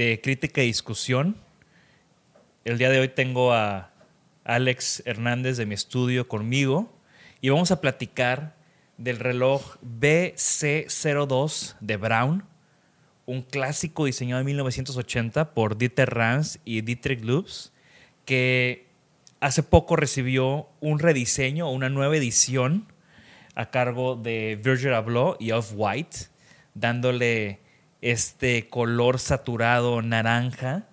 de crítica y discusión. El día de hoy tengo a Alex Hernández de mi estudio conmigo y vamos a platicar del reloj BC02 de Brown, un clásico diseñado en 1980 por Dieter Rams y Dietrich Loops, que hace poco recibió un rediseño, una nueva edición a cargo de Virgil Abloh y Off-White, dándole este color saturado naranja.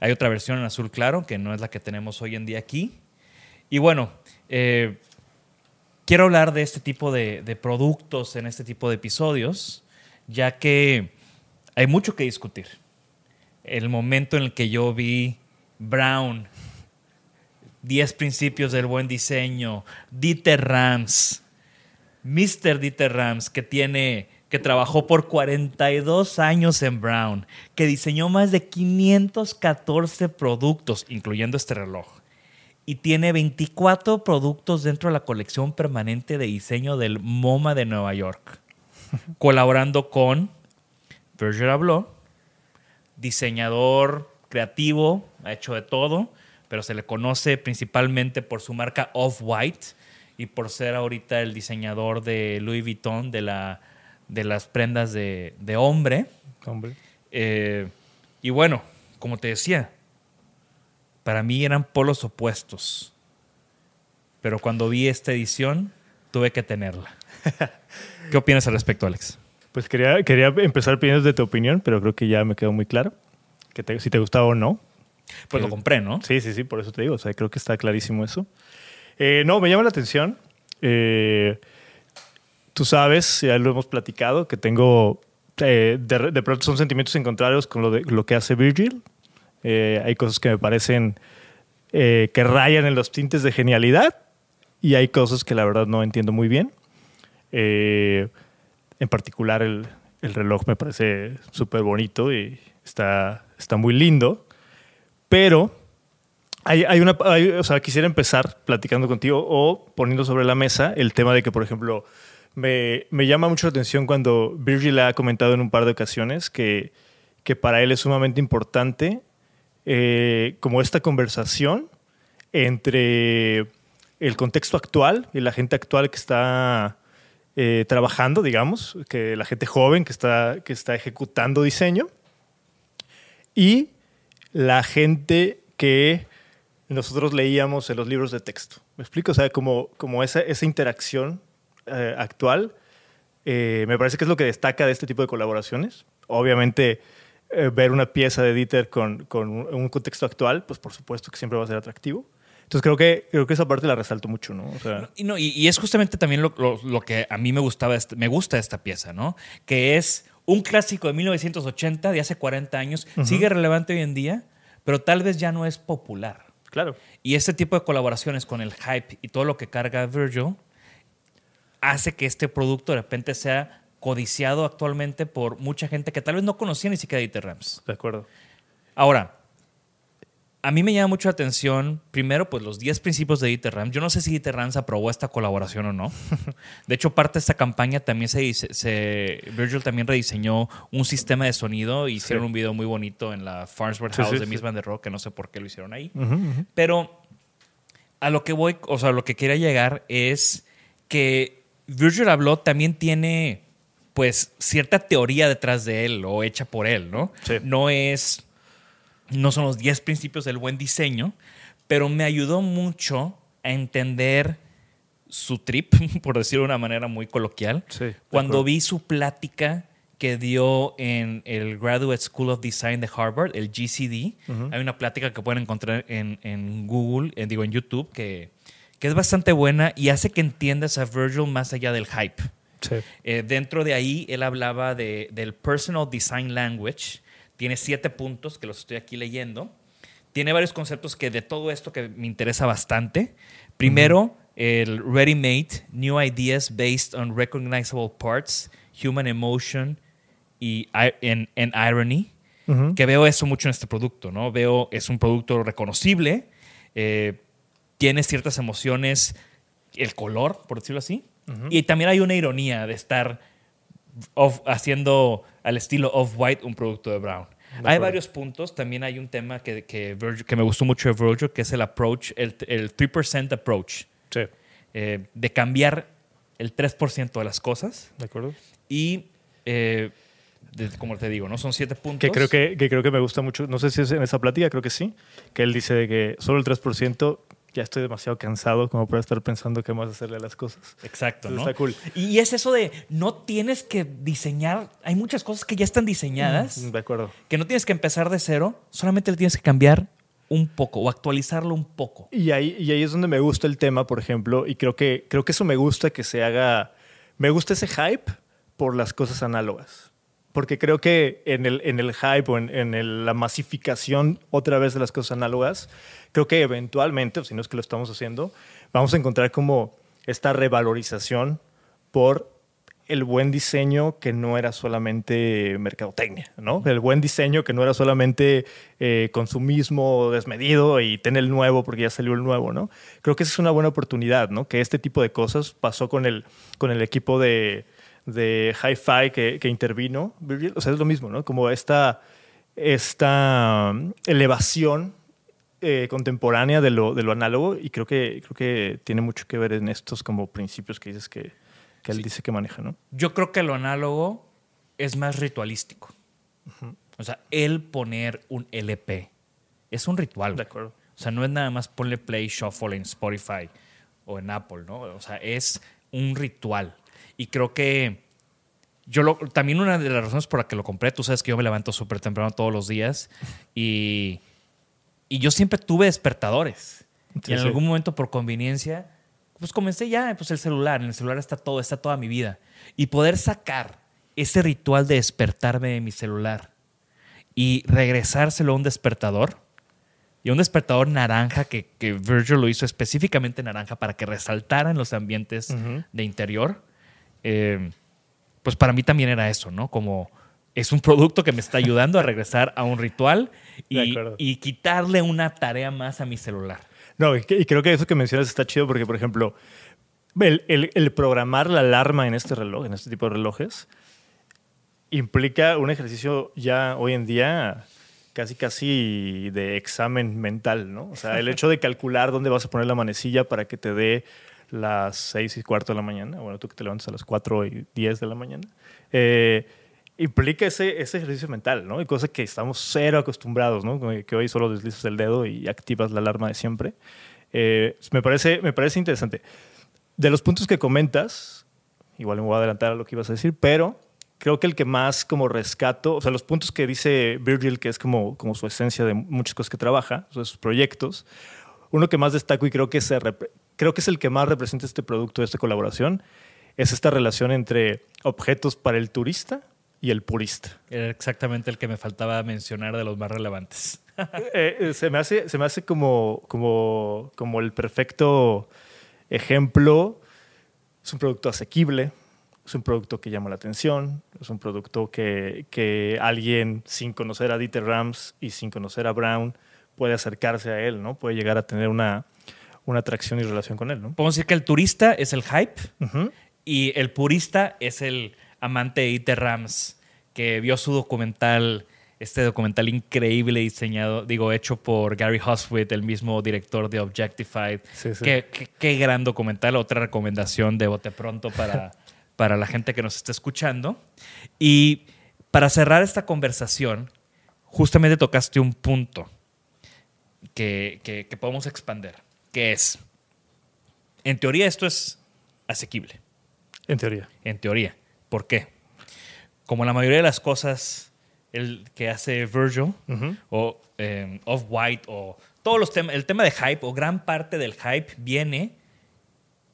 Hay otra versión en azul claro, que no es la que tenemos hoy en día aquí. Y bueno, eh, quiero hablar de este tipo de, de, productos en este tipo de episodios, ya que hay mucho que discutir. El momento en el que yo vi Brown, 10 principios del buen diseño, Dieter Rams, Mr. Dieter Rams, que tiene que trabajó por 42 años en Brown, que diseñó más de 514 productos, incluyendo este reloj y tiene 24 productos dentro de la colección permanente de diseño del MoMA de Nueva York, colaborando con Virgil Abloh, diseñador creativo, ha hecho de todo, pero se le conoce principalmente por su marca Off-White y por ser ahorita el diseñador de Louis Vuitton de, la, de las prendas de, de hombre. Hombre. Eh, y bueno, como te decía, para mí eran polos opuestos. Pero cuando vi esta edición, tuve que tenerla. ¿Qué opinas al respecto, Alex? Pues quería, quería empezar pidiendo de tu opinión, pero creo que ya me quedó muy claro. Que te, si te gustaba o no. Pues lo compré, ¿no? Sí, sí, sí, por eso te digo. O sea, creo que está clarísimo eso. Eh, no, me llama la atención. Eh, tú sabes, ya lo hemos platicado, que tengo. Eh, de, de, pronto son sentimientos encontrados con lo, de, lo que hace Virgil. Eh, hay cosas que me parecen eh, que rayan en los tintes de genialidad y hay cosas que la verdad no entiendo muy bien. En particular el, el, reloj me parece súper bonito y está, está muy lindo, pero hay, hay una, o sea, quisiera empezar platicando contigo o poniendo sobre la mesa el tema de que, por ejemplo, me, llama mucho la atención cuando Virgil ha comentado en un par de ocasiones que, que para él es sumamente importante eh, como esta conversación entre el contexto actual y la gente actual que está eh, trabajando, digamos, que la gente joven que está, que está ejecutando diseño y la gente que nosotros leíamos en los libros de texto. ¿Me explico? O sea, como, como esa, esa interacción eh, actual, eh, me parece que es lo que destaca de este tipo de colaboraciones. Obviamente, eh, ver una pieza de Dieter con, con, un contexto actual, pues por supuesto que siempre va a ser atractivo. Entonces creo que, creo que esa parte la resalto mucho, ¿no? O sea, y, no, y, y, es justamente también lo, lo, lo, que a mí me gustaba, me gusta esta pieza, ¿no? Que es un clásico de 1980, de hace 40 años, uh -huh. sigue relevante hoy en día, pero tal vez ya no es popular. Claro. Y este tipo de colaboraciones con el hype y todo lo que carga Virgil hace que este producto de repente sea codiciado actualmente por mucha gente que tal vez no conocía ni siquiera Dieter Rams. De acuerdo. Ahora, a mí me llama mucho la atención, primero, pues los 10 principios de Dieter Rams. Yo no sé si Dieter Rams aprobó esta colaboración o no. De hecho, parte de esta campaña también se, se Virgil también rediseñó un sistema de sonido y hicieron sí. un video muy bonito en la Farnsworth House sí, sí, de Miss Van der Rohe, que no sé por qué lo hicieron ahí. Uh -huh, uh -huh. Pero a lo que voy, o sea, a lo que quería llegar es que Virgil Abloh también tiene pues cierta teoría detrás de él o hecha por él, ¿no? Sí. No es, no son los 10 principios del buen diseño, pero me ayudó mucho a entender su trip, por decirlo de una manera muy coloquial, Sí, cuando vi su plática que dio en el Graduate School of Design de Harvard, el GCD. Hay una plática que pueden encontrar en, en Google, en, digo en YouTube, que, que es bastante buena y hace que entiendas a Virgil más allá del hype. Sí. Eh, dentro de ahí, él hablaba de- del Personal Design Language. Tiene siete puntos que los estoy aquí leyendo. Tiene varios conceptos que de todo esto que me interesa bastante. Primero, el Ready Made, New Ideas Based on Recognizable Parts, Human Emotion y Irony. Que veo eso mucho en este producto, ¿no? Veo, es un producto reconocible, eh, tiene ciertas emociones, el color, por decirlo así. Y también hay una ironía de estar off- haciendo al estilo Off-White un producto de Brown. Hay varios puntos. También hay un tema que, que, Virgil- que me gustó mucho de Virgil, que es el approach, el, el 3% approach, Sí. eh, de cambiar el 3% de las cosas. ¿De acuerdo? Y, eh, de- como te digo, ¿no? Son siete puntos. Que creo que, que creo que me gusta mucho, no sé si es en esa plática, creo que sí, que él dice de que solo el 3% ya estoy demasiado cansado como para estar pensando qué más hacerle a las cosas. Exacto, ¿no? Está cool. Y es eso de no tienes que diseñar. Hay muchas cosas que ya están diseñadas, De acuerdo. que no tienes que empezar de cero, solamente le tienes que cambiar un poco o actualizarlo un poco. Y ahí, y ahí es donde me gusta el tema, por ejemplo, y creo que, creo que eso me gusta que se haga, me gusta ese hype por las cosas análogas. Porque creo que en el, en el hype o en, en el- la masificación otra vez de las cosas análogas, creo que eventualmente, o si no es que lo estamos haciendo, vamos a encontrar como esta revalorización por el buen diseño que no era solamente mercadotecnia, ¿no? El buen diseño que no era solamente eh, consumismo desmedido y tener el nuevo porque ya salió el nuevo, ¿no? Creo que esa es una buena oportunidad, ¿no? Que este tipo de cosas pasó con el, con el equipo de, de Hi-Fi que, que intervino. O sea, es lo mismo, ¿no? Como esta, esta um, elevación eh, contemporánea de lo, de lo análogo y creo que, creo que tiene mucho que ver en estos como principios que dices que, que él dice que maneja, ¿no? Yo creo que lo análogo es más ritualístico. O sea, el poner un LP es un ritual. De acuerdo. O sea, no es nada más ponle play shuffle en Spotify o en Apple, ¿no? O sea, es un ritual. Y creo que yo lo, también una de las razones por la que lo compré, tú sabes que yo me levanto súper temprano todos los días y, y yo siempre tuve despertadores. Sí, y en sí. algún momento por conveniencia, pues comencé ya, pues el celular, en el celular está todo, está toda mi vida. Y poder sacar ese ritual de despertarme de mi celular y regresárselo a un despertador, y un despertador naranja que, que Virgil lo hizo específicamente naranja para que resaltara en los ambientes Ujú. de interior. Eh, pues para mí también era eso, ¿no? Como es un producto que me está ayudando a regresar a un ritual y, quitarle una tarea más a mi celular. No, y, creo que eso que mencionas está chido porque, por ejemplo, el, el- el programar la alarma en este reloj, en este tipo de relojes, implica un ejercicio ya hoy en día casi casi de examen mental, ¿no? O sea, el hecho de calcular dónde vas a poner la manecilla para que te dé las seis y cuarto de la mañana, bueno, tú que te levantas a las 4 y 10 de la mañana, eh, implica ese, ese ejercicio mental, ¿no? Y cosa que estamos cero acostumbrados, ¿no? Que hoy solo deslizas el dedo y activas la alarma de siempre. Eh, me, parece, me parece interesante. De los puntos que comentas, igual me voy a adelantar a lo que ibas a decir, pero creo que el que más como rescato, o sea, los puntos que dice Virgil, que es como, como su esencia de muchas cosas que trabaja, sus proyectos, uno que más destaco y creo que, se creo que es el que más representa este producto, esta colaboración, es esta relación entre objetos para el turista y el purista. Era exactamente el que me faltaba mencionar de los más relevantes. Eh, eh, se me hace, se me hace como, como, como el perfecto ejemplo. Es un producto asequible, es un producto que llama la atención, es un producto que, que alguien sin conocer a Dieter Rams y sin conocer a Brown puede acercarse a él, ¿no? Puede llegar a tener una, una atracción y relación con él, ¿no? Podemos decir que el turista es el hype y el purista es el amante de Iter Rams que vio su documental, este documental increíble diseñado, digo, hecho por Gary Hoswit, el mismo director de Objectified. Sí, sí. Qué, qué- qué gran documental. Otra recomendación de bote pronto para, para la gente que nos está escuchando. Y para cerrar esta conversación, justamente tocaste un punto que, que, que podemos expander, que es, en teoría esto es asequible, En teoría. en teoría. ¿Por qué? Como la mayoría de las cosas el que hace Virgil o eh, Off-White o todos los temas, el tema de hype o gran parte del hype viene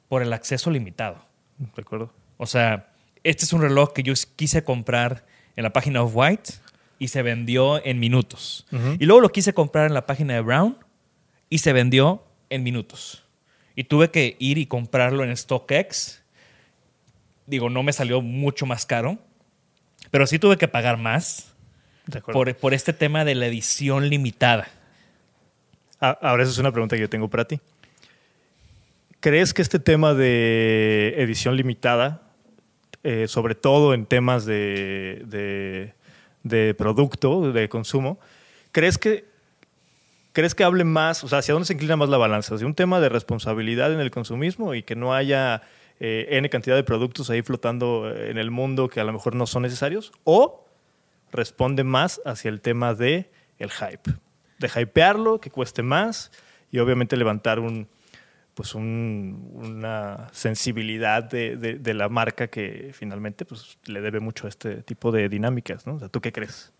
por el acceso limitado. De acuerdo. O sea, este es un reloj que yo quise comprar en la página of White y se vendió en minutos. Y luego lo quise comprar en la página de Brown y se vendió en minutos. Y tuve que ir y comprarlo en StockX. Digo, no me salió mucho más caro, pero sí tuve que pagar más por, por este tema de la edición limitada. Ah, Ahora, esa es una pregunta que yo tengo para ti. ¿Crees que este tema de edición limitada, eh, sobre todo en temas de, de- de producto, de consumo, ¿crees que, ¿crees que hable más, o sea, hacia dónde se inclina más la balanza? ¿Hacia un tema de responsabilidad en el consumismo y que no haya eh, N cantidad de productos ahí flotando en el mundo que a lo mejor no son necesarios? ¿O responde más hacia el tema de el hype? De hypearlo, que cueste más y obviamente levantar un, pues un- una sensibilidad de, de- de la marca que finalmente pues, le debe mucho a este tipo de dinámicas, ¿no? O sea, ¿tú qué crees?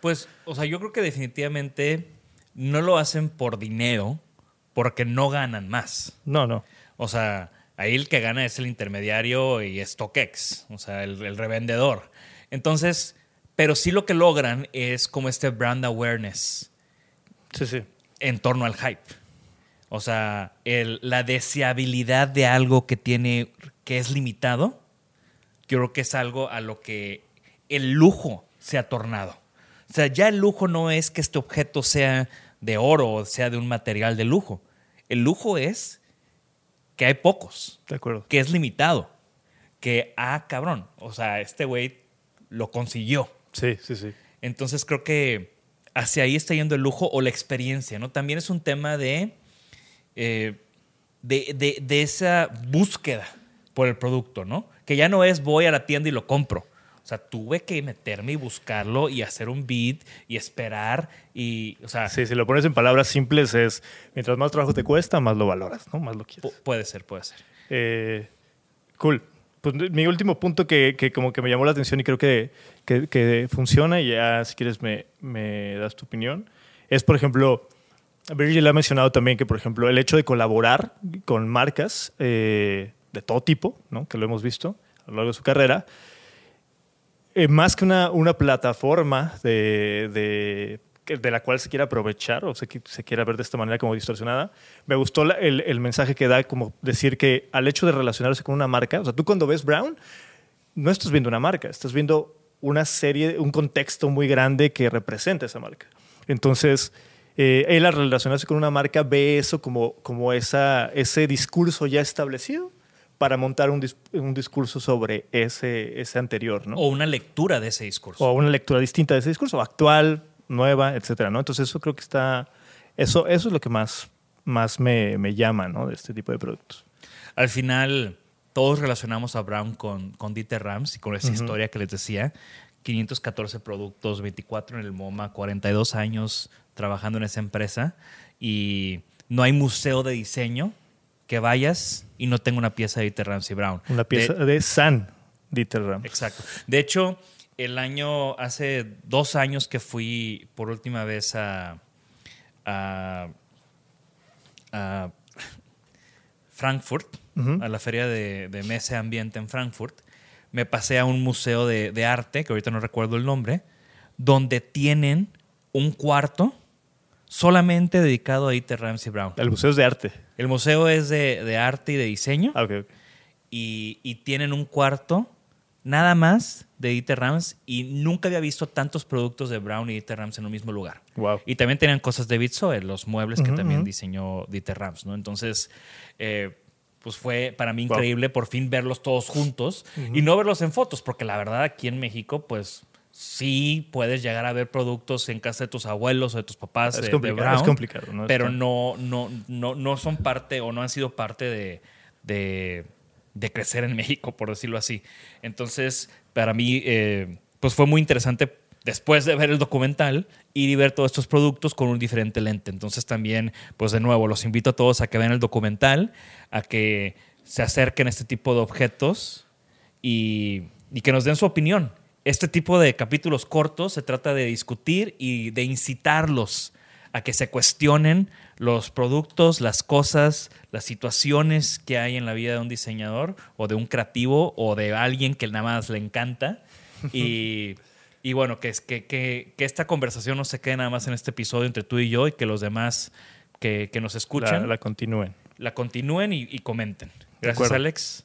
Pues, o sea, yo creo que definitivamente no lo hacen por dinero, porque no ganan más. No, no. O sea, ahí el que gana es el intermediario y StockX, o sea, el, el revendedor. Entonces, pero sí lo que logran es como este brand awareness Sí, sí. en torno al hype. O sea, el- la deseabilidad de algo que tiene, que es limitado, yo creo que es algo a lo que el lujo se ha tornado. O sea, ya el lujo no es que este objeto sea de oro o sea de un material de lujo. El lujo es que hay pocos, De acuerdo. que es limitado, que, ah, cabrón, o sea, este güey lo consiguió. Sí, sí, sí. Entonces creo que hacia ahí está yendo el lujo o la experiencia, ¿no? También es un tema de, eh, de, de- de esa búsqueda por el producto, ¿no? Que ya no es voy a la tienda y lo compro. O sea, tuve que meterme y buscarlo y hacer un bid y esperar y, o sea, Sí, si lo pones en palabras simples es, mientras más trabajo te cuesta, más lo valoras, ¿no? Más lo quieres. pu- puede ser, puede ser. Eh, cool. Pues mi último punto que, que como que me llamó la atención y creo que, que- que funciona, y ya si quieres me, me das tu opinión, es por ejemplo, Virgil ha mencionado también que por ejemplo el hecho de colaborar con marcas eh, de todo tipo, ¿no? que lo hemos visto a lo largo de su carrera, eh, más que una, una plataforma de, de, de la cual se quiera aprovechar o se, se quiera ver de esta manera como distorsionada, me gustó el, el mensaje que da como decir que al hecho de relacionarse con una marca, o sea, tú cuando ves Brown, no estás viendo una marca, estás viendo una serie, un contexto muy grande que representa esa marca. Entonces, eh, él al relacionarse con una marca ve eso como, como esa, ese discurso ya establecido para montar un, dis- un discurso sobre ese, ese anterior, ¿no? O una lectura de ese discurso. o una lectura distinta de ese discurso, actual, nueva, etcétera, ¿no? Entonces eso creo que está, eso, eso es lo que más, más me, me llama, ¿no? De este tipo de productos. Al final, todos relacionamos a Brown con, con Dieter Rams y con esa historia que les decía. 514 productos, 24 en el MoMA, 42 años trabajando en esa empresa y no hay museo de diseño que vayas y no tenga una pieza de Dieter Ramsey Brown. Una pieza De- de, San Dieter Rams. Exacto. De hecho, el año, hace dos años que fui por última vez a, a, a Frankfurt, a la feria de, de Mese Ambiente en Frankfurt, me pasé a un museo de, de arte, que ahorita no recuerdo el nombre, donde tienen un cuarto solamente dedicado a Dieter Ramsey Brown. El museo es de arte. El museo es de, de arte y de diseño Ah, ok, ok. y, y tienen un cuarto nada más de Dieter Rams y nunca había visto tantos productos de Brown y Dieter Rams en un mismo lugar. Wow. Y también tenían cosas de Bitsoe, los muebles que también diseñó Dieter Rams, ¿no? Entonces, eh, pues fue para mí Wow. increíble por fin verlos todos juntos y no verlos en fotos, porque la verdad aquí en México, pues sí puedes llegar a ver productos en casa de tus abuelos o de tus papás Es de, de complicado, Brown, es complicado, ¿no? pero no, no, no, no son parte o no han sido parte de, de, de crecer en México, por decirlo así. Entonces, para mí, eh, pues fue muy interesante después de ver el documental ir y ver todos estos productos con un diferente lente. Entonces también, pues de nuevo, los invito a todos a que vean el documental, a que se acerquen a este tipo de objetos y, y que nos den su opinión. Este tipo de capítulos cortos se trata de discutir y de incitarlos a que se cuestionen los productos, las cosas, las situaciones que hay en la vida de un diseñador o de un creativo o de alguien que nada más le encanta. Y, y bueno, que, que, que, que, esta conversación no se quede nada más en este episodio entre tú y yo y que los demás que, que nos escuchan La, la continúen. la continúen y, y comenten. Gracias. Alex.